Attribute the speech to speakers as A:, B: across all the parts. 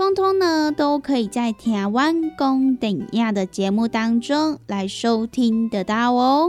A: 通通呢，都可以在台湾公等亚的节目当中来收听得到哦。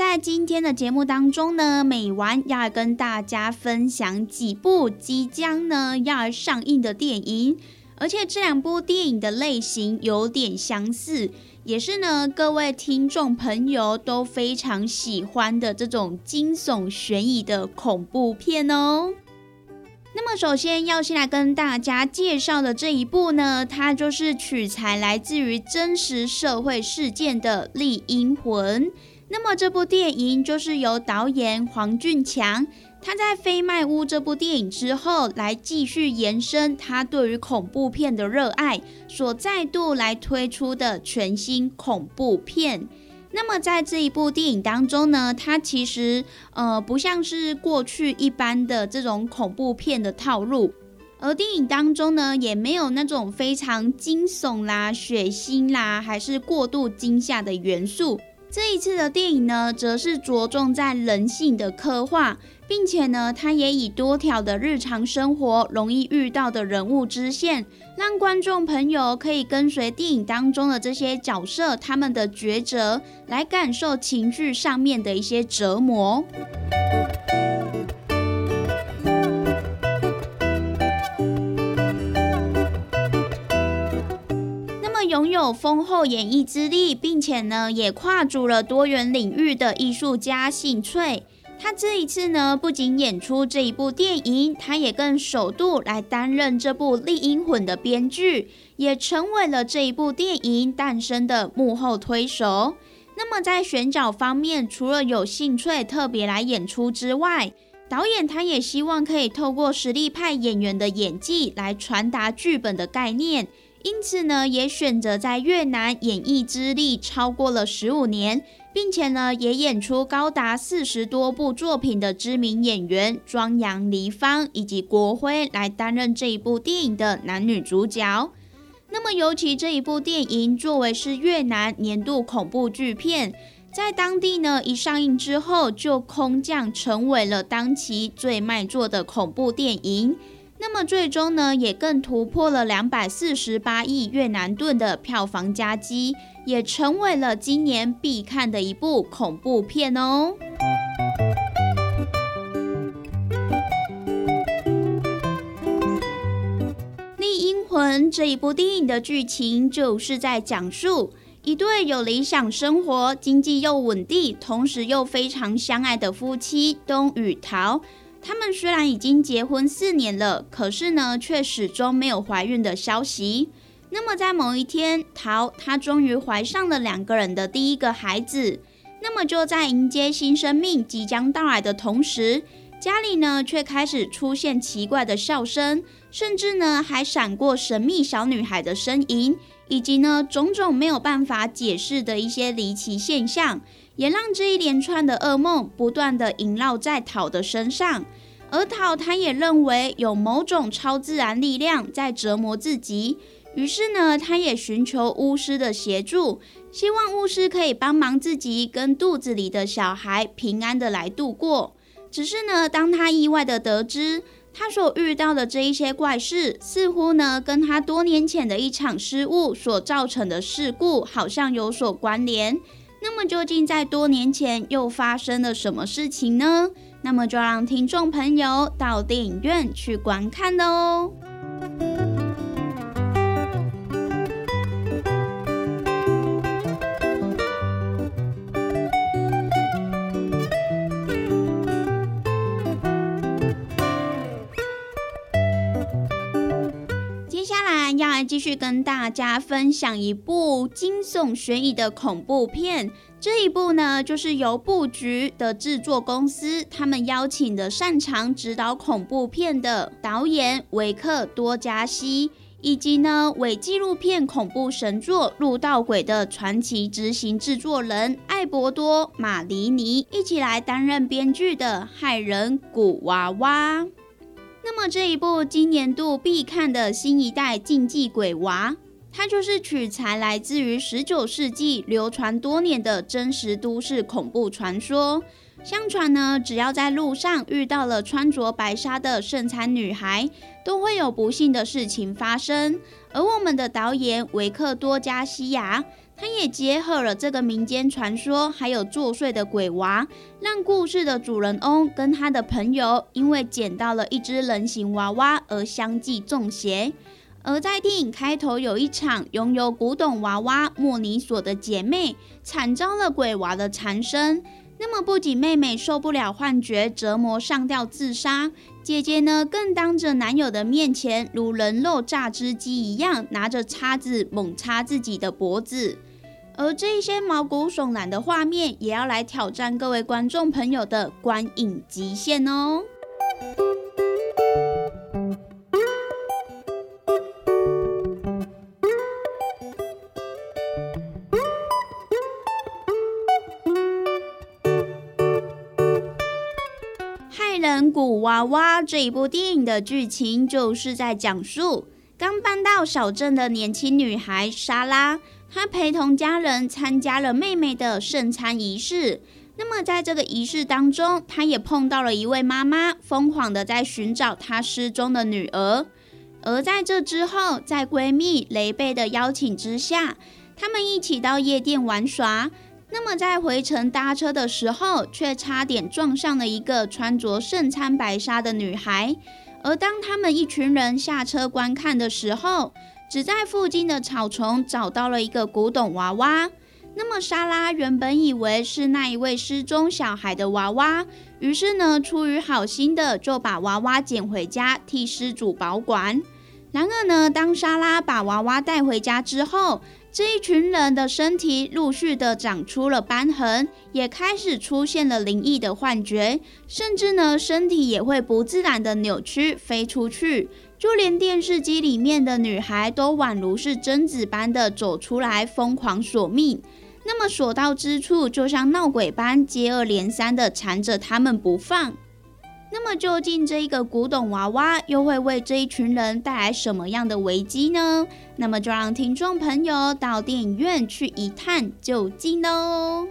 A: 在今天的节目当中呢，美完要跟大家分享几部即将呢要上映的电影，而且这两部电影的类型有点相似，也是呢各位听众朋友都非常喜欢的这种惊悚悬疑的恐怖片哦。那么首先要先来跟大家介绍的这一部呢，它就是取材来自于真实社会事件的《丽英魂》。那么这部电影就是由导演黄俊强，他在《飞麦屋》这部电影之后，来继续延伸他对于恐怖片的热爱，所再度来推出的全新恐怖片。那么在这一部电影当中呢，它其实呃不像是过去一般的这种恐怖片的套路，而电影当中呢也没有那种非常惊悚啦、血腥啦，还是过度惊吓的元素。这一次的电影呢，则是着重在人性的刻画，并且呢，它也以多条的日常生活容易遇到的人物支线，让观众朋友可以跟随电影当中的这些角色他们的抉择，来感受情绪上面的一些折磨。有丰厚演艺资历，并且呢也跨足了多元领域的艺术家幸翠，他这一次呢不仅演出这一部电影，他也更首度来担任这部《丽英魂》的编剧，也成为了这一部电影诞生的幕后推手。那么在选角方面，除了有幸翠特别来演出之外，导演他也希望可以透过实力派演员的演技来传达剧本的概念。因此呢，也选择在越南演艺资历超过了十五年，并且呢，也演出高达四十多部作品的知名演员庄阳、黎芳以及国辉来担任这一部电影的男女主角。那么，尤其这一部电影作为是越南年度恐怖巨片，在当地呢一上映之后，就空降成为了当期最卖座的恐怖电影。那么最终呢，也更突破了两百四十八亿越南盾的票房佳绩，也成为了今年必看的一部恐怖片哦。《丽英魂》这一部电影的剧情就是在讲述一对有理想生活、经济又稳定，同时又非常相爱的夫妻东与桃。他们虽然已经结婚四年了，可是呢，却始终没有怀孕的消息。那么在某一天，桃她终于怀上了两个人的第一个孩子。那么就在迎接新生命即将到来的同时，家里呢却开始出现奇怪的笑声，甚至呢还闪过神秘小女孩的身影，以及呢种种没有办法解释的一些离奇现象，也让这一连串的噩梦不断的萦绕在桃的身上。而桃他也认为有某种超自然力量在折磨自己，于是呢他也寻求巫师的协助。希望巫师可以帮忙自己跟肚子里的小孩平安的来度过。只是呢，当他意外的得知他所遇到的这一些怪事，似乎呢跟他多年前的一场失误所造成的事故好像有所关联。那么究竟在多年前又发生了什么事情呢？那么就让听众朋友到电影院去观看喽要来继续跟大家分享一部惊悚悬疑的恐怖片。这一部呢，就是由布局的制作公司，他们邀请的擅长指导恐怖片的导演维克多加西，以及呢伪纪录片恐怖神作《入道鬼》的传奇执行制作人艾伯多马里尼，一起来担任编剧的害人古娃娃。那么这一部今年度必看的新一代禁忌鬼娃，它就是取材来自于十九世纪流传多年的真实都市恐怖传说。相传呢，只要在路上遇到了穿着白纱的圣餐女孩，都会有不幸的事情发生。而我们的导演维克多加西亚。他也结合了这个民间传说，还有作祟的鬼娃，让故事的主人翁跟他的朋友因为捡到了一只人形娃娃而相继中邪。而在电影开头有一场拥有古董娃娃莫尼索的姐妹惨遭了鬼娃的缠身，那么不仅妹妹受不了幻觉折磨上吊自杀，姐姐呢更当着男友的面前如人肉榨汁机一样拿着叉子猛插自己的脖子。而这些毛骨悚然的画面，也要来挑战各位观众朋友的观影极限哦！害人古娃娃这一部电影的剧情，就是在讲述刚搬到小镇的年轻女孩莎拉。他陪同家人参加了妹妹的圣餐仪式。那么，在这个仪式当中，他也碰到了一位妈妈，疯狂的在寻找她失踪的女儿。而在这之后，在闺蜜雷贝的邀请之下，他们一起到夜店玩耍。那么，在回程搭车的时候，却差点撞上了一个穿着圣餐白纱的女孩。而当他们一群人下车观看的时候，只在附近的草丛找到了一个古董娃娃。那么莎拉原本以为是那一位失踪小孩的娃娃，于是呢，出于好心的就把娃娃捡回家替失主保管。然而呢，当莎拉把娃娃带回家之后，这一群人的身体陆续的长出了斑痕，也开始出现了灵异的幻觉，甚至呢，身体也会不自然的扭曲飞出去。就连电视机里面的女孩都宛如是贞子般的走出来，疯狂索命。那么所到之处，就像闹鬼般接二连三的缠着他们不放。那么究竟这一个古董娃娃又会为这一群人带来什么样的危机呢？那么就让听众朋友到电影院去一探究竟喽。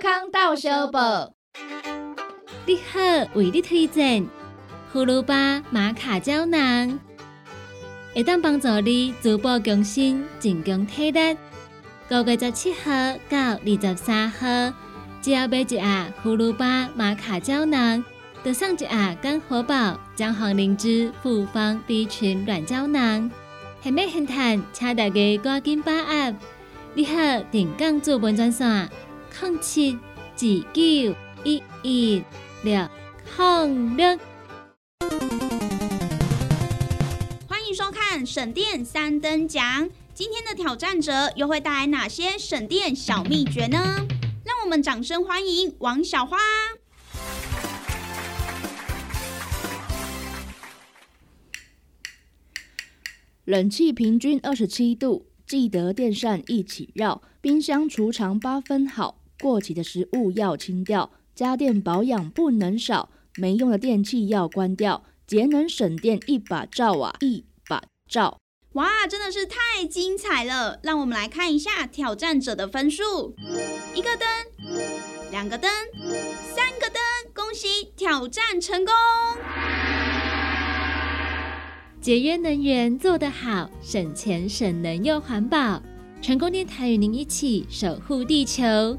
B: 康道小宝，你好，为你推荐葫芦巴玛卡胶囊，会当帮助你逐步更新、增强体力。九月十七号到二十三号，只要买一盒葫芦巴玛卡胶囊，就送一盒干活宝姜黄灵芝复方 B 群软胶囊，还没很谈，请大家赶紧把握。你好，定岗做本专线。空七九一一六
A: 空六，欢迎收看省电三等奖。今天的挑战者又会带来哪些省电小秘诀呢？让我们掌声欢迎王小花。
C: 冷气平均二十七度，记得电扇一起绕。冰箱储藏八分好，过期的食物要清掉。家电保养不能少，没用的电器要关掉。节能省电一把照啊，一把照！
A: 哇，真的是太精彩了！让我们来看一下挑战者的分数：一个灯，两个灯，三个灯，恭喜挑战成功！
B: 节约能源做得好，省钱省能又环保，成功电台与您一起守护地球。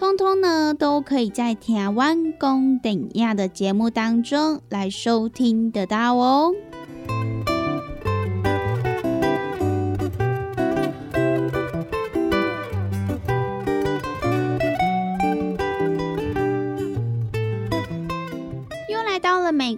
A: 通通呢，都可以在台湾公等亚的节目当中来收听得到哦。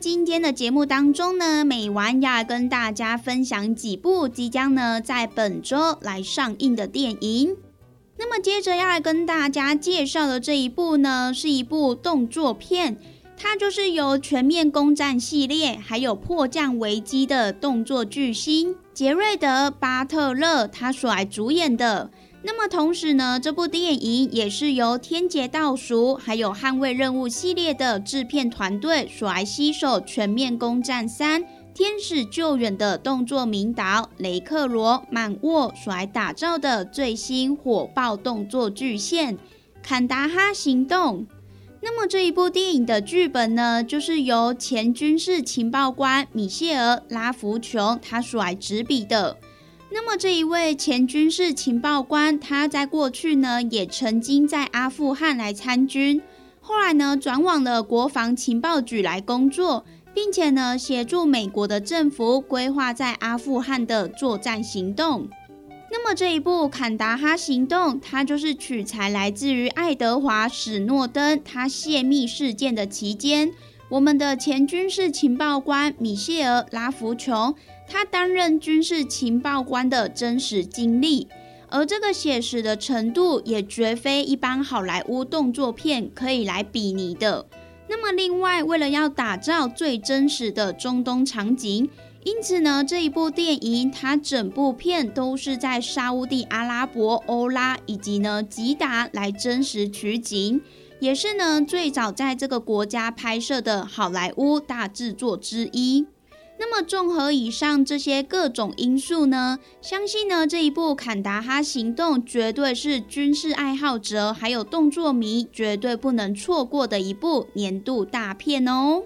A: 今天的节目当中呢，美完要跟大家分享几部即将呢在本周来上映的电影。那么接着要来跟大家介绍的这一部呢，是一部动作片，它就是由《全面攻占》系列还有《迫降危机》的动作巨星杰瑞德·巴特勒他所来主演的。那么同时呢，这部电影也是由《天劫倒数》还有《捍卫任务》系列的制片团队所来携手《全面攻占三：天使救援》的动作名导雷克罗·满沃所来打造的最新火爆动作巨献《坎达哈行动》。那么这一部电影的剧本呢，就是由前军事情报官米歇尔·拉福琼他所来执笔的。那么这一位前军事情报官，他在过去呢也曾经在阿富汗来参军，后来呢转往了国防情报局来工作，并且呢协助美国的政府规划在阿富汗的作战行动。那么这一部《坎达哈行动》，它就是取材来自于爱德华史诺登他泄密事件的期间，我们的前军事情报官米歇尔拉福琼。他担任军事情报官的真实经历，而这个写实的程度也绝非一般好莱坞动作片可以来比拟的。那么，另外为了要打造最真实的中东场景，因此呢，这一部电影它整部片都是在沙地阿拉伯、欧拉以及呢吉达来真实取景，也是呢最早在这个国家拍摄的好莱坞大制作之一。那么综合以上这些各种因素呢，相信呢这一部《坎达哈行动》绝对是军事爱好者还有动作迷绝对不能错过的一部年度大片哦。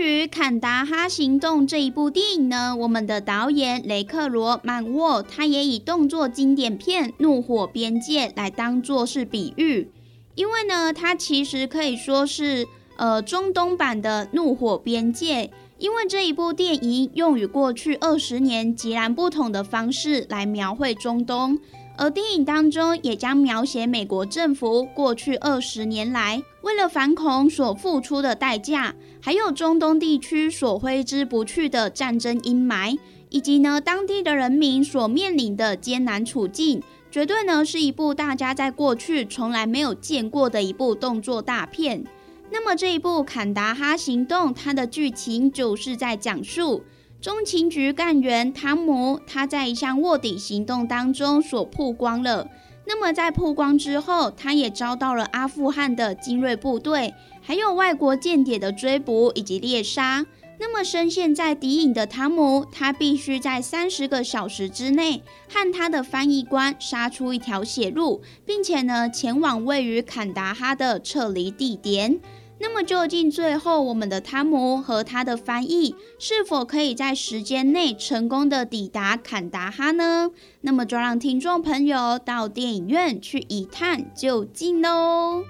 A: 于《坎达哈行动》这一部电影呢，我们的导演雷克罗曼沃他也以动作经典片《怒火边界》来当做是比喻，因为呢，它其实可以说是呃中东版的《怒火边界》，因为这一部电影用与过去二十年截然不同的方式来描绘中东。而电影当中也将描写美国政府过去二十年来为了反恐所付出的代价，还有中东地区所挥之不去的战争阴霾，以及呢当地的人民所面临的艰难处境，绝对呢是一部大家在过去从来没有见过的一部动作大片。那么这一部《坎达哈行动》，它的剧情就是在讲述。中情局干员汤姆，他在一项卧底行动当中所曝光了。那么在曝光之后，他也遭到了阿富汗的精锐部队，还有外国间谍的追捕以及猎杀。那么深陷在敌营的汤姆，他必须在三十个小时之内和他的翻译官杀出一条血路，并且呢前往位于坎达哈的撤离地点。那么究竟最后我们的汤姆和他的翻译是否可以在时间内成功的抵达坎达哈呢？那么就让听众朋友到电影院去一探究竟喽。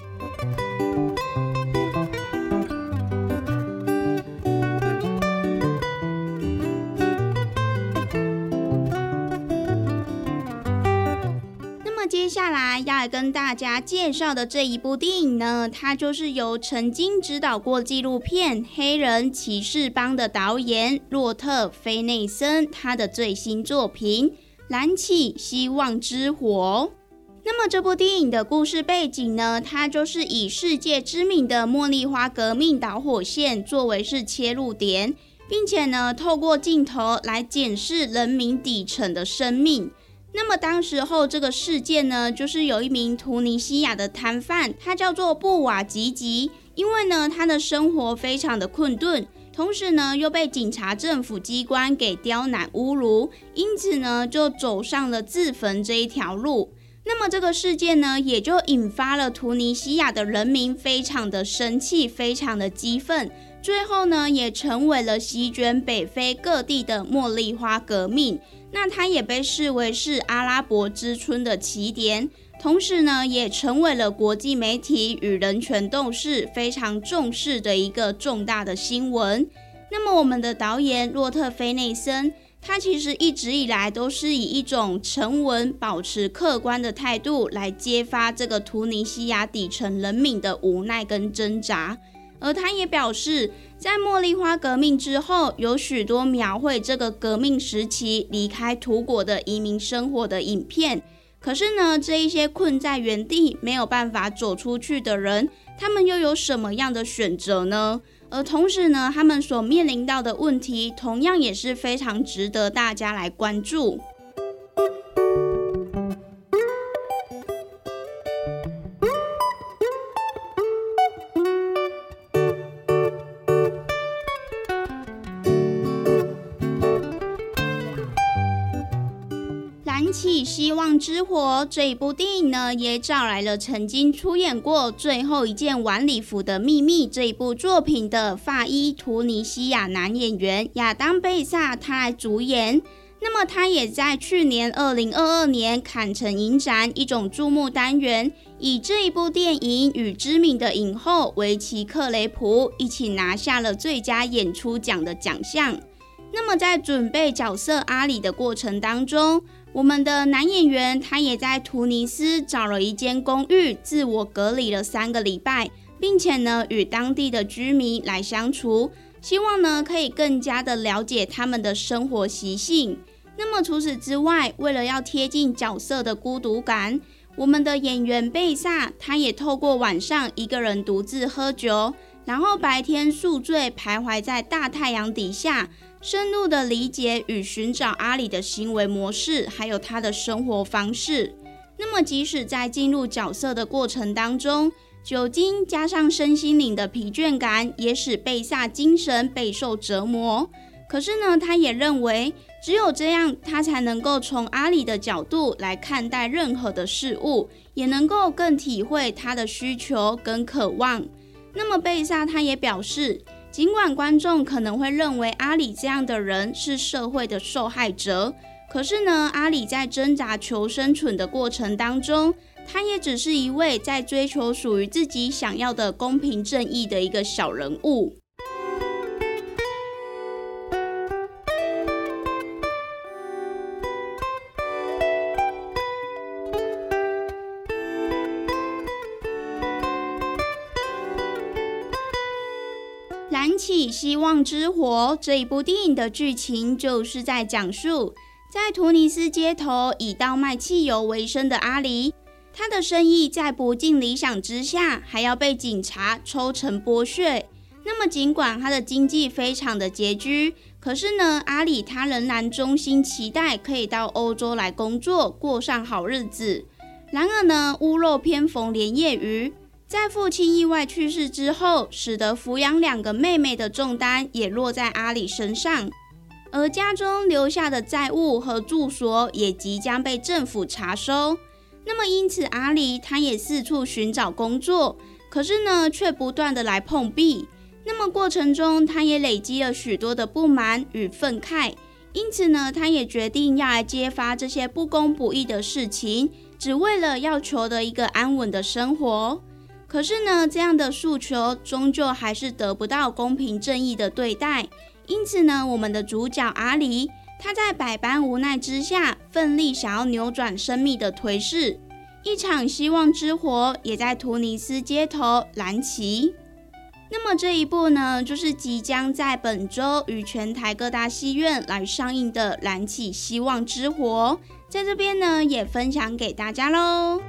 A: 下来要来跟大家介绍的这一部电影呢，它就是由曾经指导过纪录片《黑人骑士帮》的导演洛特·菲内森他的最新作品《燃起希望之火》。那么这部电影的故事背景呢，它就是以世界知名的茉莉花革命导火线作为是切入点，并且呢，透过镜头来检视人民底层的生命。那么当时候这个事件呢，就是有一名突尼西亚的摊贩，他叫做布瓦吉吉，因为呢他的生活非常的困顿，同时呢又被警察政府机关给刁难侮辱，因此呢就走上了自焚这一条路。那么这个事件呢，也就引发了突尼西亚的人民非常的生气，非常的激愤，最后呢也成为了席卷北非各地的茉莉花革命。那它也被视为是阿拉伯之春的起点，同时呢，也成为了国际媒体与人权斗士非常重视的一个重大的新闻。那么，我们的导演洛特菲内森，他其实一直以来都是以一种沉稳、保持客观的态度来揭发这个突尼西亚底层人民的无奈跟挣扎。而他也表示，在茉莉花革命之后，有许多描绘这个革命时期离开土国的移民生活的影片。可是呢，这一些困在原地没有办法走出去的人，他们又有什么样的选择呢？而同时呢，他们所面临到的问题，同样也是非常值得大家来关注。燃起希望之火这一部电影呢，也找来了曾经出演过《最后一件晚礼服的秘密》这一部作品的法医图尼西亚男演员亚当贝萨，他来主演。那么他也在去年二零二二年坎城影展一种注目单元，以这一部电影与知名的影后维奇克雷普一起拿下了最佳演出奖的奖项。那么在准备角色阿里的过程当中，我们的男演员他也在突尼斯找了一间公寓，自我隔离了三个礼拜，并且呢与当地的居民来相处，希望呢可以更加的了解他们的生活习性。那么除此之外，为了要贴近角色的孤独感，我们的演员贝萨他也透过晚上一个人独自喝酒，然后白天宿醉，徘徊在大太阳底下。深入的理解与寻找阿里的行为模式，还有他的生活方式。那么，即使在进入角色的过程当中，酒精加上身心灵的疲倦感，也使贝萨精神备受折磨。可是呢，他也认为，只有这样，他才能够从阿里的角度来看待任何的事物，也能够更体会他的需求跟渴望。那么，贝萨他也表示，尽管观众可能会认为阿里这样的人是社会的受害者，可是呢，阿里在挣扎求生存的过程当中，他也只是一位在追求属于自己想要的公平正义的一个小人物。希望之火这一部电影的剧情，就是在讲述在突尼斯街头以倒卖汽油为生的阿里，他的生意在不尽理想之下，还要被警察抽成剥削。那么，尽管他的经济非常的拮据，可是呢，阿里他仍然衷心期待可以到欧洲来工作，过上好日子。然而呢，屋漏偏逢连夜雨。在父亲意外去世之后，使得抚养两个妹妹的重担也落在阿里身上，而家中留下的债务和住所也即将被政府查收。那么，因此阿里他也四处寻找工作，可是呢，却不断的来碰壁。那么过程中，他也累积了许多的不满与愤慨，因此呢，他也决定要来揭发这些不公不义的事情，只为了要求得一个安稳的生活。可是呢，这样的诉求终究还是得不到公平正义的对待。因此呢，我们的主角阿离，他在百般无奈之下，奋力想要扭转生命的颓势。一场希望之火也在突尼斯街头燃起。那么这一部呢，就是即将在本周与全台各大戏院来上映的《燃起希望之火》，在这边呢，也分享给大家喽。